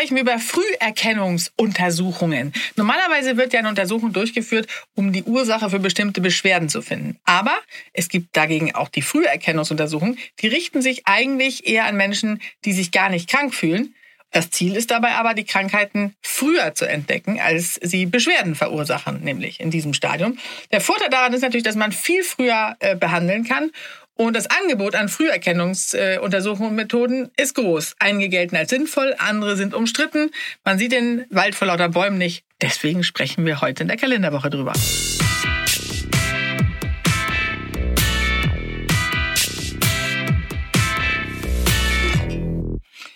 Sprechen wir über Früherkennungsuntersuchungen. Normalerweise wird ja eine Untersuchung durchgeführt, um die Ursache für bestimmte Beschwerden zu finden. Aber es gibt dagegen auch die Früherkennungsuntersuchungen. Die richten sich eigentlich eher an Menschen, die sich gar nicht krank fühlen. Das Ziel ist dabei aber, die Krankheiten früher zu entdecken, als sie Beschwerden verursachen, nämlich in diesem Stadium. Der Vorteil daran ist natürlich, dass man viel früher äh, behandeln kann und das Angebot an Früherkennungsuntersuchungsmethoden ist groß. Einige gelten als sinnvoll, andere sind umstritten. Man sieht den Wald vor lauter Bäumen nicht. Deswegen sprechen wir heute in der Kalenderwoche drüber.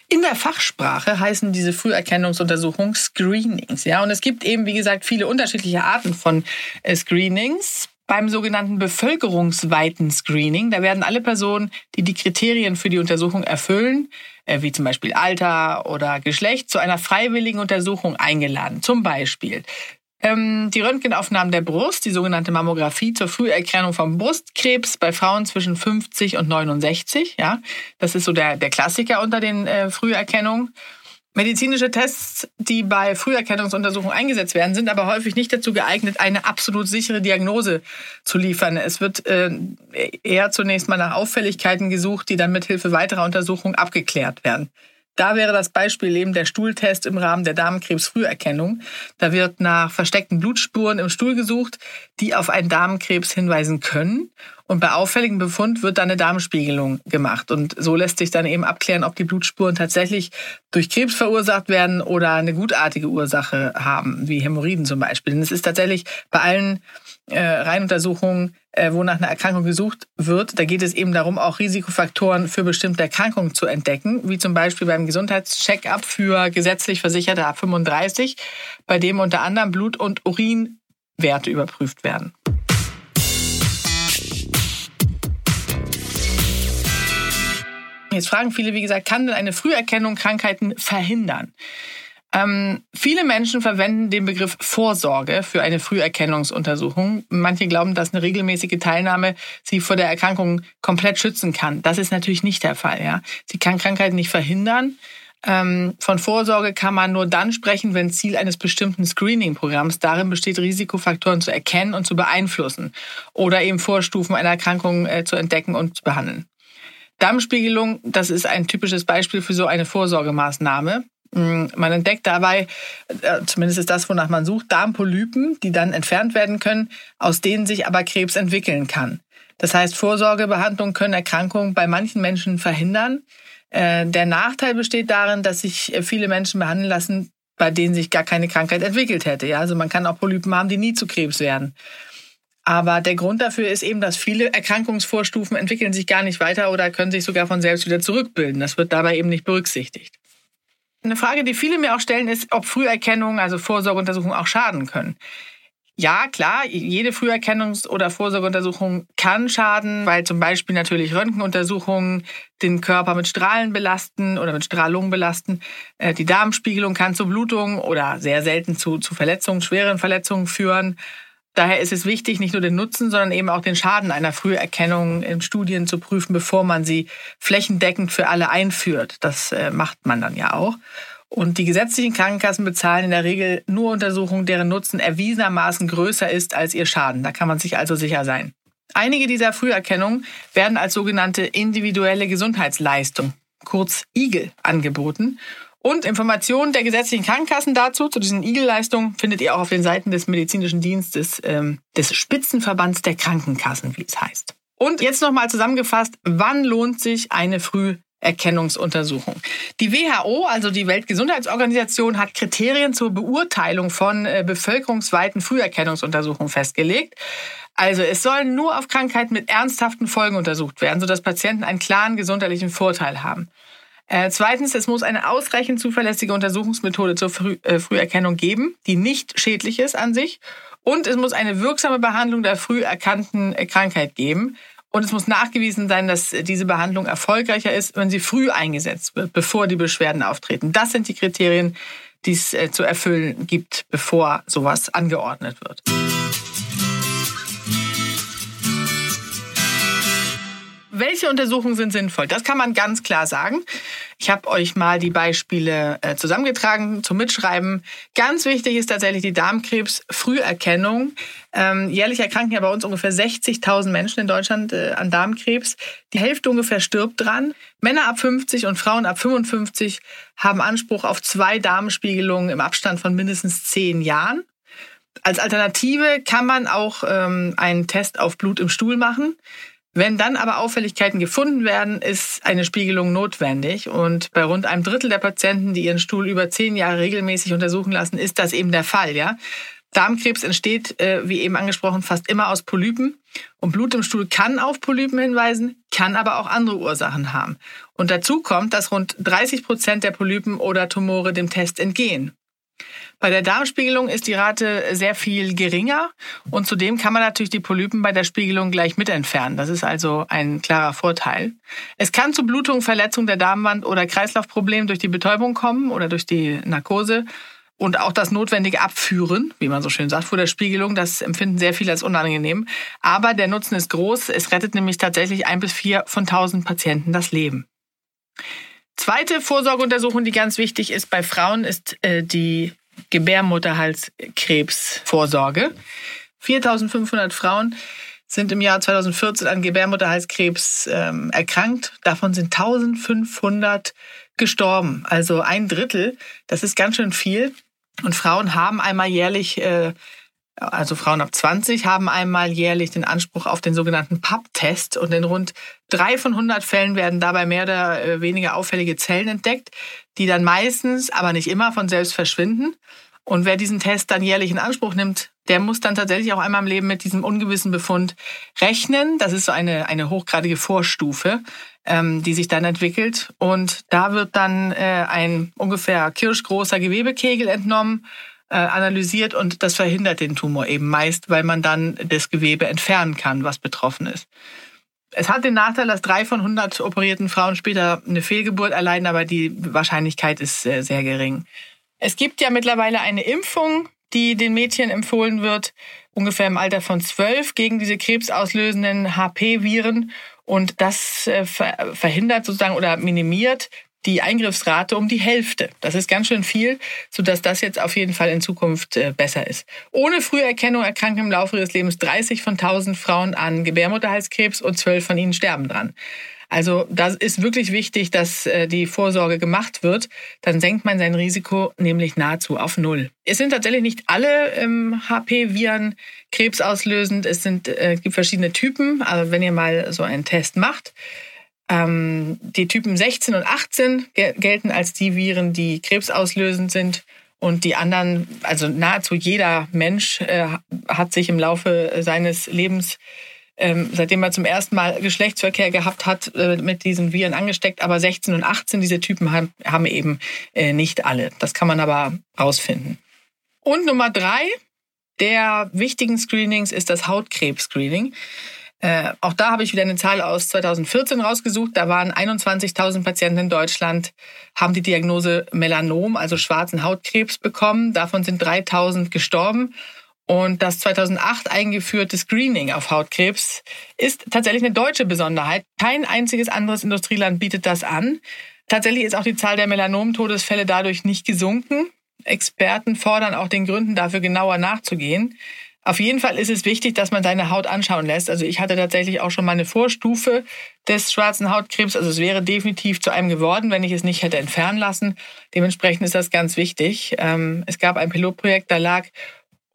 In der Fachsprache heißen diese Früherkennungsuntersuchungen Screenings. Ja, und es gibt eben, wie gesagt, viele unterschiedliche Arten von äh, Screenings beim sogenannten bevölkerungsweiten Screening. Da werden alle Personen, die die Kriterien für die Untersuchung erfüllen, äh, wie zum Beispiel Alter oder Geschlecht, zu einer freiwilligen Untersuchung eingeladen. Zum Beispiel ähm, die Röntgenaufnahmen der Brust, die sogenannte Mammographie zur Früherkennung von Brustkrebs bei Frauen zwischen 50 und 69. Ja, das ist so der, der Klassiker unter den äh, Früherkennungen. Medizinische Tests, die bei Früherkennungsuntersuchungen eingesetzt werden, sind aber häufig nicht dazu geeignet, eine absolut sichere Diagnose zu liefern. Es wird äh, eher zunächst mal nach Auffälligkeiten gesucht, die dann mit Hilfe weiterer Untersuchungen abgeklärt werden. Da wäre das Beispiel eben der Stuhltest im Rahmen der Darmkrebsfrüherkennung. Da wird nach versteckten Blutspuren im Stuhl gesucht, die auf einen Darmkrebs hinweisen können. Und bei auffälligem Befund wird dann eine Darmspiegelung gemacht. Und so lässt sich dann eben abklären, ob die Blutspuren tatsächlich durch Krebs verursacht werden oder eine gutartige Ursache haben, wie Hämorrhoiden zum Beispiel. Denn es ist tatsächlich bei allen äh, Reihenuntersuchungen, äh, wo nach einer Erkrankung gesucht wird, da geht es eben darum, auch Risikofaktoren für bestimmte Erkrankungen zu entdecken, wie zum Beispiel beim Gesundheitscheckup für gesetzlich Versicherte ab 35, bei dem unter anderem Blut- und Urinwerte überprüft werden. Jetzt fragen viele, wie gesagt, kann denn eine Früherkennung Krankheiten verhindern? Ähm, viele Menschen verwenden den Begriff Vorsorge für eine Früherkennungsuntersuchung. Manche glauben, dass eine regelmäßige Teilnahme sie vor der Erkrankung komplett schützen kann. Das ist natürlich nicht der Fall. Ja? Sie kann Krankheiten nicht verhindern. Ähm, von Vorsorge kann man nur dann sprechen, wenn Ziel eines bestimmten Screening-Programms darin besteht, Risikofaktoren zu erkennen und zu beeinflussen oder eben Vorstufen einer Erkrankung äh, zu entdecken und zu behandeln. Darmspiegelung, das ist ein typisches Beispiel für so eine Vorsorgemaßnahme. Mm, man entdeckt dabei, äh, zumindest ist das, wonach man sucht, Darmpolypen, die dann entfernt werden können, aus denen sich aber Krebs entwickeln kann. Das heißt, Vorsorgebehandlungen können Erkrankungen bei manchen Menschen verhindern. Äh, der Nachteil besteht darin, dass sich viele Menschen behandeln lassen, bei denen sich gar keine Krankheit entwickelt hätte. Ja, also man kann auch Polypen haben, die nie zu Krebs werden. Aber der Grund dafür ist eben, dass viele Erkrankungsvorstufen entwickeln sich gar nicht weiter oder können sich sogar von selbst wieder zurückbilden. Das wird dabei eben nicht berücksichtigt. Eine Frage, die viele mir auch stellen, ist, ob Früherkennung, also Vorsorgeuntersuchungen auch schaden können. Ja, klar, jede Früherkennungs- oder Vorsorgeuntersuchung kann schaden, weil zum Beispiel natürlich Röntgenuntersuchungen den Körper mit Strahlen belasten oder mit Strahlung belasten. Äh, die Darmspiegelung kann zu Blutungen oder sehr selten zu, zu Verletzungen, schweren Verletzungen führen. Daher ist es wichtig, nicht nur den Nutzen, sondern eben auch den Schaden einer Früherkennung in Studien zu prüfen, bevor man sie flächendeckend für alle einführt. Das äh, macht man dann ja auch. Und die gesetzlichen Krankenkassen bezahlen in der Regel nur Untersuchungen, deren Nutzen erwiesenermaßen größer ist als ihr Schaden. Da kann man sich also sicher sein. Einige dieser Früherkennungen werden als sogenannte individuelle Gesundheitsleistung, kurz IGEL, angeboten und Informationen der gesetzlichen Krankenkassen dazu, zu diesen IGEL-Leistungen, findet ihr auch auf den Seiten des medizinischen Dienstes ähm, des Spitzenverbands der Krankenkassen, wie es heißt. Und jetzt nochmal zusammengefasst, wann lohnt sich eine Früherkennungsuntersuchung? Die WHO, also die Weltgesundheitsorganisation, hat Kriterien zur Beurteilung von äh, bevölkerungsweiten Früherkennungsuntersuchungen festgelegt. Also es sollen nur auf Krankheiten mit ernsthaften Folgen untersucht werden, sodass Patienten einen klaren gesundheitlichen Vorteil haben. Äh, zweitens, es muss eine ausreichend zuverlässige Untersuchungsmethode zur Früh äh, Früherkennung geben, die nicht schädlich ist an sich. Und es muss eine wirksame Behandlung der früh erkannten äh, Krankheit geben. Und es muss nachgewiesen sein, dass diese Behandlung erfolgreicher ist, wenn sie früh eingesetzt wird, bevor die Beschwerden auftreten. Das sind die Kriterien, die es äh, zu erfüllen gibt, bevor sowas angeordnet wird. Welche Untersuchungen sind sinnvoll? Das kann man ganz klar sagen. Ich habe euch mal die Beispiele äh, zusammengetragen zum Mitschreiben. Ganz wichtig ist tatsächlich die Darmkrebs-Früherkennung. Ähm, jährlich erkranken ja bei uns ungefähr 60.000 Menschen in Deutschland äh, an Darmkrebs. Die Hälfte ungefähr stirbt dran. Männer ab 50 und Frauen ab 55 haben Anspruch auf zwei Darmspiegelungen im Abstand von mindestens zehn Jahren. Als Alternative kann man auch ähm, einen Test auf Blut im Stuhl machen. Wenn dann aber Auffälligkeiten gefunden werden, ist eine Spiegelung notwendig. Und bei rund einem Drittel der Patienten, die ihren Stuhl über zehn Jahre regelmäßig untersuchen lassen, ist das eben der Fall. Ja? Darmkrebs entsteht, äh, wie eben angesprochen, fast immer aus Polypen. Und Blut im Stuhl kann auf Polypen hinweisen, kann aber auch andere Ursachen haben. Und dazu kommt, dass rund 30 Prozent der Polypen oder Tumore dem Test entgehen. Bei der Darmspiegelung ist die Rate sehr viel geringer und zudem kann man natürlich die Polypen bei der Spiegelung gleich mit entfernen. Das ist also ein klarer Vorteil. Es kann zu Blutung, Verletzung der Darmwand oder Kreislaufproblemen durch die Betäubung kommen oder durch die Narkose. Und auch das notwendige Abführen, wie man so schön sagt, vor der Spiegelung, das empfinden sehr viele als unangenehm. Aber der Nutzen ist groß. Es rettet nämlich tatsächlich ein bis vier von tausend Patienten das Leben. Zweite Vorsorgeuntersuchung, die ganz wichtig ist bei Frauen, ist äh, die Gebärmutterhalskrebsvorsorge. 4500 Frauen sind im Jahr 2014 an Gebärmutterhalskrebs ähm, erkrankt. Davon sind 1500 gestorben. Also ein Drittel. Das ist ganz schön viel. Und Frauen haben einmal jährlich äh, also Frauen ab 20, haben einmal jährlich den Anspruch auf den sogenannten PAP-Test und in rund drei von 100 Fällen werden dabei mehr oder äh, weniger auffällige Zellen entdeckt, die dann meistens, aber nicht immer von selbst verschwinden. Und wer diesen Test dann jährlich in Anspruch nimmt, der muss dann tatsächlich auch einmal im Leben mit diesem ungewissen Befund rechnen. Das ist so eine, eine hochgradige Vorstufe, ähm, die sich dann entwickelt. Und da wird dann äh, ein ungefähr kirschgroßer Gewebekegel entnommen analysiert und das verhindert den Tumor eben meist, weil man dann das Gewebe entfernen kann, was betroffen ist. Es hat den Nachteil, dass drei von 100 operierten Frauen später eine Fehlgeburt erleiden, aber die Wahrscheinlichkeit ist sehr, sehr gering. Es gibt ja mittlerweile eine Impfung, die den Mädchen empfohlen wird, ungefähr im Alter von zwölf, gegen diese krebsauslösenden HP-Viren. Und das äh, verhindert sozusagen oder minimiert die Eingriffsrate um die Hälfte. Das ist ganz schön viel, sodass das jetzt auf jeden Fall in Zukunft äh, besser ist. Ohne Früherkennung erkranken im Laufe ihres Lebens 30 von 1000 Frauen an Gebärmutterhalskrebs und 12 von ihnen sterben dran. Also das ist wirklich wichtig, dass äh, die Vorsorge gemacht wird. Dann senkt man sein Risiko nämlich nahezu auf Null. Es sind tatsächlich nicht alle ähm, HP-Viren krebsauslösend. Es sind, äh, gibt verschiedene Typen. Aber wenn ihr mal so einen Test macht, ähm, die Typen 16 und 18 gelten als die Viren, die krebsauslösend sind. Und die anderen, also nahezu jeder Mensch äh, hat sich im Laufe seines Lebens, ähm, seitdem er zum ersten Mal Geschlechtsverkehr gehabt hat, äh, mit diesen Viren angesteckt. Aber 16 und 18, diese Typen haben, haben eben äh, nicht alle. Das kann man aber rausfinden. Und Nummer drei der wichtigen Screenings ist das Hautkrebs-Screening. Äh, auch da habe ich wieder eine Zahl aus 2014 rausgesucht. Da waren 21.000 Patienten in Deutschland, haben die Diagnose Melanom, also schwarzen Hautkrebs bekommen. Davon sind 3.000 gestorben. Und das 2008 eingeführte Screening auf Hautkrebs ist tatsächlich eine deutsche Besonderheit. Kein einziges anderes Industrieland bietet das an. Tatsächlich ist auch die Zahl der Melanom-Todesfälle dadurch nicht gesunken. Experten fordern auch den Gründen dafür genauer nachzugehen. Auf jeden Fall ist es wichtig, dass man seine Haut anschauen lässt. Also ich hatte tatsächlich auch schon mal eine Vorstufe des schwarzen Hautkrebs. Also es wäre definitiv zu einem geworden, wenn ich es nicht hätte entfernen lassen. Dementsprechend ist das ganz wichtig. Ähm, es gab ein Pilotprojekt, da lag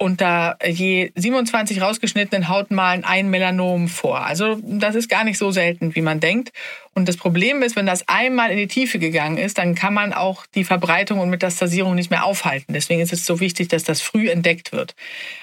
unter je 27 rausgeschnittenen Hautmalen ein Melanom vor. Also das ist gar nicht so selten, wie man denkt. Und das Problem ist, wenn das einmal in die Tiefe gegangen ist, dann kann man auch die Verbreitung und Metastasierung nicht mehr aufhalten. Deswegen ist es so wichtig, dass das früh entdeckt wird.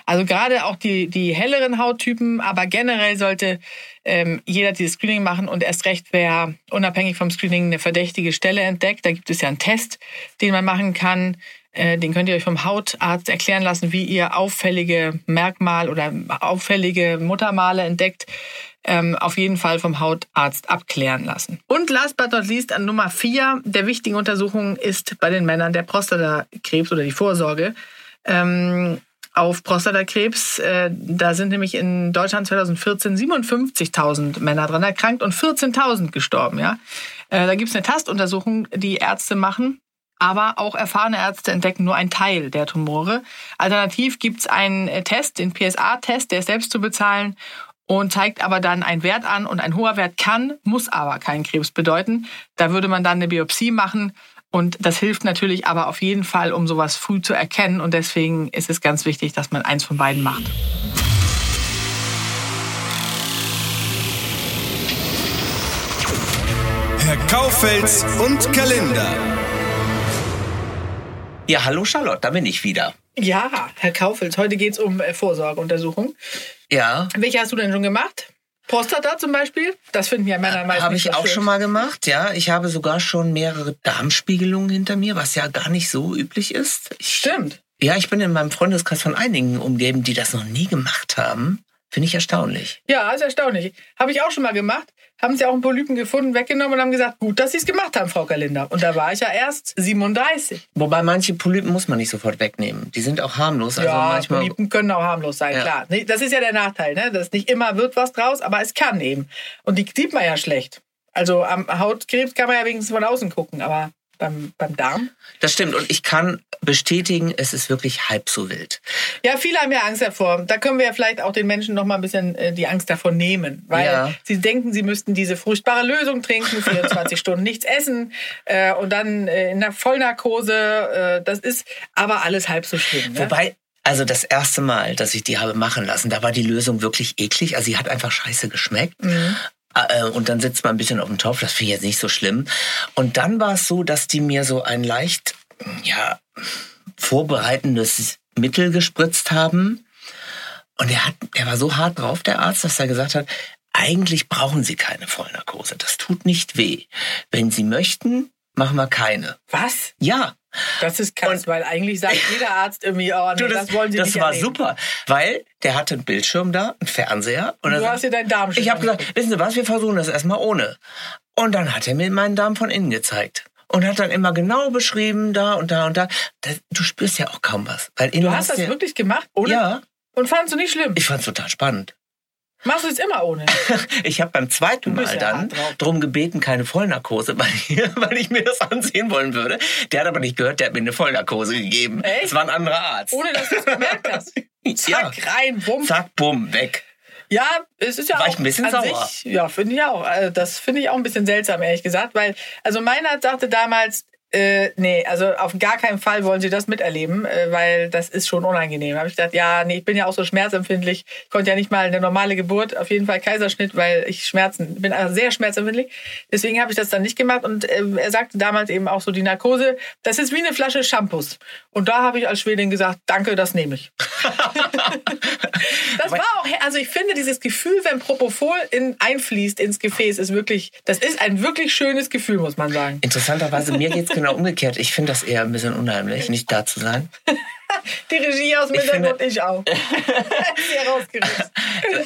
Also gerade auch die, die helleren Hauttypen, aber generell sollte ähm, jeder dieses Screening machen und erst recht, wer unabhängig vom Screening eine verdächtige Stelle entdeckt. Da gibt es ja einen Test, den man machen kann äh, den könnt ihr euch vom Hautarzt erklären lassen, wie ihr auffällige Merkmal oder auffällige Muttermale entdeckt. Ähm, auf jeden Fall vom Hautarzt abklären lassen. Und last but not least an Nummer vier der wichtigen Untersuchungen ist bei den Männern der Prostatakrebs oder die Vorsorge. Ähm, auf Prostatakrebs. Äh, da sind nämlich in Deutschland 2014 57.000 Männer dran erkrankt und 14.000 gestorben. Ja, äh, da gibt es eine Tastuntersuchung, die Ärzte machen aber auch erfahrene Ärzte entdecken nur einen Teil der Tumore. Alternativ gibt es einen äh, Test, den PSA-Test, der ist selbst zu bezahlen und zeigt aber dann einen Wert an und ein hoher Wert kann, muss aber keinen Krebs bedeuten. Da würde man dann eine Biopsie machen und das hilft natürlich aber auf jeden Fall, um sowas früh zu erkennen und deswegen ist es ganz wichtig, dass man eins von beiden macht. Herr Kaufels und Kalender. Ja, hallo Charlotte, da bin ich wieder. Ja, Herr Kaufels, heute geht es um äh, Vorsorgeuntersuchung. Ja. Welche hast du denn schon gemacht? Prostata zum Beispiel? Das finden ja Männer meistens. Habe ich so auch schön. schon mal gemacht, ja. Ich habe sogar schon mehrere Darmspiegelungen hinter mir, was ja gar nicht so üblich ist. Ich, Stimmt. Ja, ich bin in meinem Freundeskreis von einigen umgeben, die das noch nie gemacht haben. Finde ich erstaunlich. Ja, ist erstaunlich. Habe ich auch schon mal gemacht. Haben sie auch einen Polypen gefunden, weggenommen und haben gesagt, gut, dass sie es gemacht haben, Frau Kalender. Und da war ich ja erst 37. Wobei manche Polypen muss man nicht sofort wegnehmen. Die sind auch harmlos. Also ja, manchmal Polypen können auch harmlos sein, Ja. klar. Das ist ja der Nachteil, ne? dass nicht immer wird was draus, aber es kann eben. Und die sieht man ja schlecht. Also am Hautkrebs kann man ja wenigstens von außen gucken, aber beim, beim Darm? Das stimmt. Und ich kann bestätigen, es ist wirklich halb so wild. Ja, viele haben ja Angst davor. Da können wir ja vielleicht auch den Menschen noch mal ein bisschen äh, die Angst davor nehmen, weil Ja. sie denken, sie müssten diese furchtbare Lösung trinken, 24 Stunden nichts essen äh, und dann äh, in der Vollnarkose. Äh, das ist aber alles halb so schlimm. Ne? Wobei, also das erste Mal, dass ich die habe machen lassen, da war die Lösung wirklich eklig. Also sie hat einfach scheiße geschmeckt. Äh, Und dann sitzt man ein bisschen auf dem Topf, das finde ich jetzt nicht so schlimm. Und dann war es so, dass die mir so ein leicht, ja, vorbereitendes Mittel gespritzt haben. Und er hat, er war so hart drauf, der Arzt, dass er gesagt hat, eigentlich brauchen Sie keine Vollnarkose. Das tut nicht weh. Wenn Sie möchten, machen wir keine. Was? Ja, Das ist krass, weil eigentlich sagt jeder Arzt irgendwie, oh nee, Du, das, wollen sie das nicht war erleben. super, weil der hatte einen Bildschirm da, einen Fernseher. Und Du hast dir deinen Darm schon Ich habe gesagt, wissen Sie was, wir versuchen das erstmal ohne. Und dann hat er mir meinen Darm von innen gezeigt. Und hat dann immer genau beschrieben, da und da und da. Das, du spürst ja auch kaum was. Weil Du hast das ja, wirklich gemacht, ohne? Ja, Und fandst du nicht schlimm? ich fand's total spannend. Machst du es immer ohne? Ich habe beim zweiten Mal ja dann drum gebeten, keine Vollnarkose, weil ich, weil ich mir das ansehen wollen würde. Der hat aber nicht gehört, der hat mir eine Vollnarkose gegeben. Echt? Es war ein anderer Arzt. Ohne dass du es gemerkt hast. ja. Zack, rein, bumm. Zack, bumm, weg. Ja, es ist ja War auch ein bisschen an sauer. Sich, ja, finde ich auch. Also das finde ich auch ein bisschen seltsam, ehrlich gesagt, weil also mein Arzt sagte damals, äh, nee, also auf gar keinen Fall wollen Sie das miterleben, äh, weil das ist schon unangenehm. Habe ich gedacht, ja, nee, ich bin ja auch so schmerzempfindlich. Ich konnte ja nicht mal eine normale Geburt, auf jeden Fall Kaiserschnitt, weil ich Schmerzen bin also sehr schmerzempfindlich. Deswegen habe ich das dann nicht gemacht und äh, er sagte damals eben auch so die Narkose, das ist wie eine Flasche Shampoos. Und da habe ich als Schwedin gesagt, danke, das nehme ich. Das war also ich finde dieses Gefühl, wenn Propofol in, einfließt ins Gefäß, ist wirklich, das ist ein wirklich schönes Gefühl, muss man sagen. Interessanterweise, mir geht's genau umgekehrt. Ich finde das eher ein bisschen unheimlich, nicht da zu sein. Die Regie aus dem Hintergrund, ich auch. Sehr rausgerissen.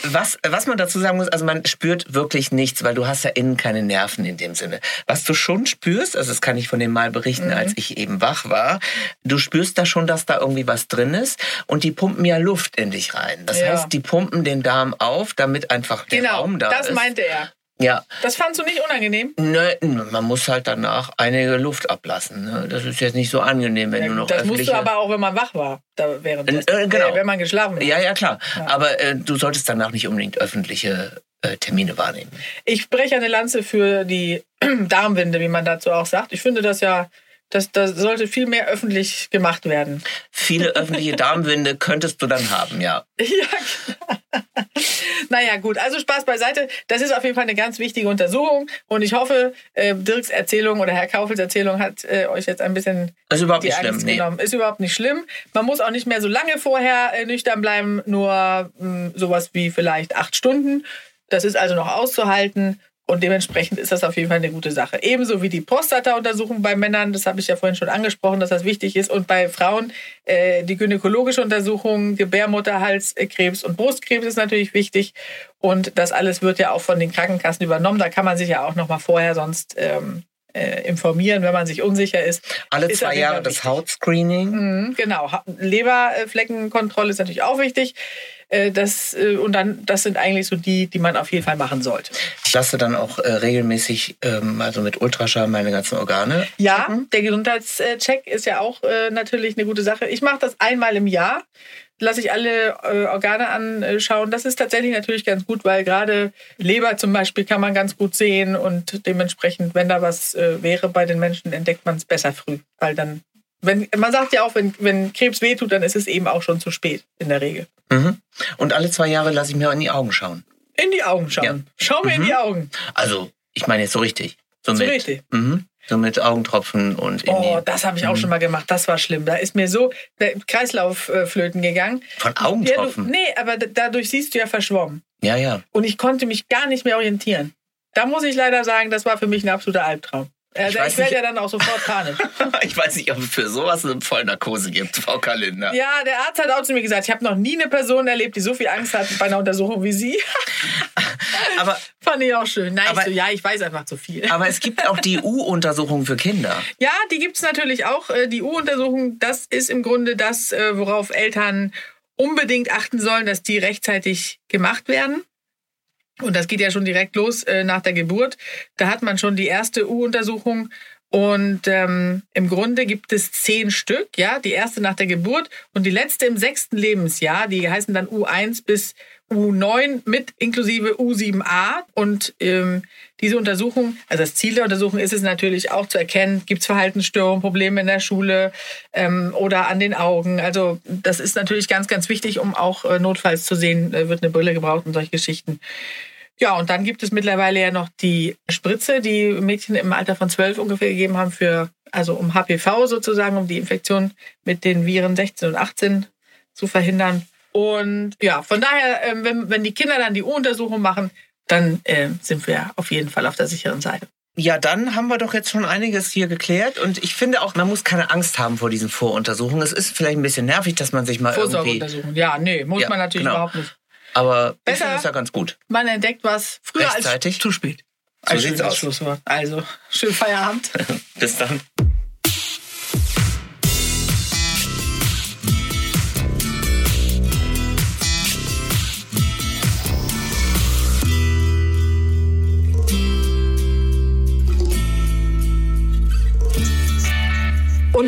Was, was man dazu sagen muss, also man spürt wirklich nichts, weil du hast ja innen keine Nerven in dem Sinne. Was du schon spürst, also das kann ich von dem Mal berichten, Mhm. als ich eben wach war, du spürst da schon, dass da irgendwie was drin ist und die pumpen ja Luft in dich rein. Das Ja. heißt, die pumpen den Darm auf, damit einfach der Genau, Raum da das ist. meinte er. Ja, Das fandst du nicht unangenehm? ne, man muss halt danach einige Luft ablassen. Ne? Das ist jetzt nicht so angenehm, wenn Ja, du noch das musst du aber auch, wenn man wach war. Da während Äh, äh, genau. wenn man geschlafen hat. Ja, ja, klar. Aber äh, du solltest danach nicht unbedingt öffentliche äh, Termine wahrnehmen. Ich breche eine Lanze für die Darmwinde, wie man dazu auch sagt. Ich finde das ja Das, das sollte viel mehr öffentlich gemacht werden. Viele öffentliche Darmwinde könntest du dann haben, ja. Ja, naja, gut. Also Spaß beiseite. Das ist auf jeden Fall eine ganz wichtige Untersuchung. Und ich hoffe, äh, Dirks Erzählung oder Herr Kaufels Erzählung hat äh, euch jetzt ein bisschen ist überhaupt nicht Angst schlimm. Nee. genommen. Ist überhaupt nicht schlimm. Man muss auch nicht mehr so lange vorher äh, nüchtern bleiben, nur mh, sowas wie vielleicht acht Stunden. Das ist also noch auszuhalten. Und dementsprechend ist das auf jeden Fall eine gute Sache. Ebenso wie die Prostata-Untersuchung bei Männern, das habe ich ja vorhin schon angesprochen, dass das wichtig ist. Und bei Frauen äh, die gynäkologische Untersuchung, Gebärmutterhalskrebs und Brustkrebs ist natürlich wichtig. Und das alles wird ja auch von den Krankenkassen übernommen. Da kann man sich ja auch noch mal vorher sonst ähm, äh, informieren, wenn man sich unsicher ist. Alle Ist zwei Jahre das. Hautscreening. Mhm, Genau, Leberfleckenkontrolle ist natürlich auch wichtig. Äh, Das, äh, und dann, das sind eigentlich so die, die man auf jeden Fall machen sollte. Ich lasse dann auch äh, regelmäßig, ähm, also mit Ultraschall, meine ganzen Organe. Ja, der Gesundheitscheck ist ja auch natürlich eine gute Sache. Ich mache das einmal im Jahr, lasse ich alle äh, Organe anschauen. Das ist tatsächlich natürlich ganz gut, weil gerade Leber zum Beispiel kann man ganz gut sehen und dementsprechend, wenn da was äh, wäre bei den Menschen, entdeckt man es besser früh, weil dann wenn, man sagt ja auch, wenn, wenn Krebs wehtut, dann ist es eben auch schon zu spät in der Regel. Mhm. Und alle zwei Jahre lasse ich mir in die Augen schauen. In die Augen schauen. Ja. Schau mir in die Augen. Also, ich meine jetzt so richtig. So, So richtig. Mhm. So mit Augentropfen und in Oh, das habe ich auch schon mal gemacht. Das war schlimm. Da ist mir so der Kreislauf äh, flöten gegangen. von Ja, du, Augentropfen. nee, aber dadurch siehst du ja verschwommen. Ja, ja. Und ich konnte mich gar nicht mehr orientieren. Da muss ich leider sagen, das war für mich ein absoluter Albtraum. Also weiß ich werde ja dann auch sofort panisch. ich weiß nicht, ob es für sowas eine Vollnarkose gibt, Frau Kalender. ja, der Arzt hat auch zu mir gesagt, ich habe noch nie eine Person erlebt, die so viel Angst hat bei einer Untersuchung wie Sie. Aber, Fand ich auch schön. Nein, Aber- ich so, ja, ich weiß einfach zu viel. aber es gibt auch die U-Untersuchung für Kinder. Ja, die gibt's natürlich auch. Äh, Die U-Untersuchung, das ist im Grunde das, äh, worauf Eltern unbedingt achten sollen, dass die rechtzeitig gemacht werden. Und das geht ja schon direkt los äh, nach der Geburt. Da hat man schon die erste U-Untersuchung. Und ähm, im Grunde gibt es zehn Stück, ja, die erste nach der Geburt und die letzte im sechsten Lebensjahr, die heißen dann U1 bis U9 mit inklusive U7a. Und ähm, diese Untersuchung, also das Ziel der Untersuchung ist es natürlich auch zu erkennen, gibt es Verhaltensstörungen, Probleme in der Schule ähm, oder an den Augen. Also das ist natürlich ganz, ganz wichtig, um auch äh, notfalls zu sehen, äh, wird eine Brille gebraucht und solche Geschichten. Ja, und dann gibt es mittlerweile ja noch die Spritze, die Mädchen im Alter von zwölf ungefähr gegeben haben für, also um HPV sozusagen, um die Infektion mit den Viren 16 und 18 zu verhindern. Und ja, von daher, ähm, wenn, wenn die Kinder dann die U-Untersuchung machen, dann äh, sind wir auf jeden Fall auf der sicheren Seite. Ja, dann haben wir doch jetzt schon einiges hier geklärt. Und ich finde auch, man muss keine Angst haben vor diesen Voruntersuchungen. Es ist vielleicht ein bisschen nervig, dass man sich mal irgendwie... Ja, nee, muss Ja, man natürlich genau. überhaupt nicht. Aber Besser- es ja ganz gut. Man entdeckt was früher Rechtzeitig. als zu spät. So Ein sieht's schönes aus. Schlusswort. Also, schönen Feierabend. Bis dann.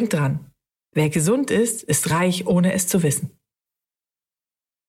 Und denkt dran, wer gesund ist, ist reich, ohne es zu wissen.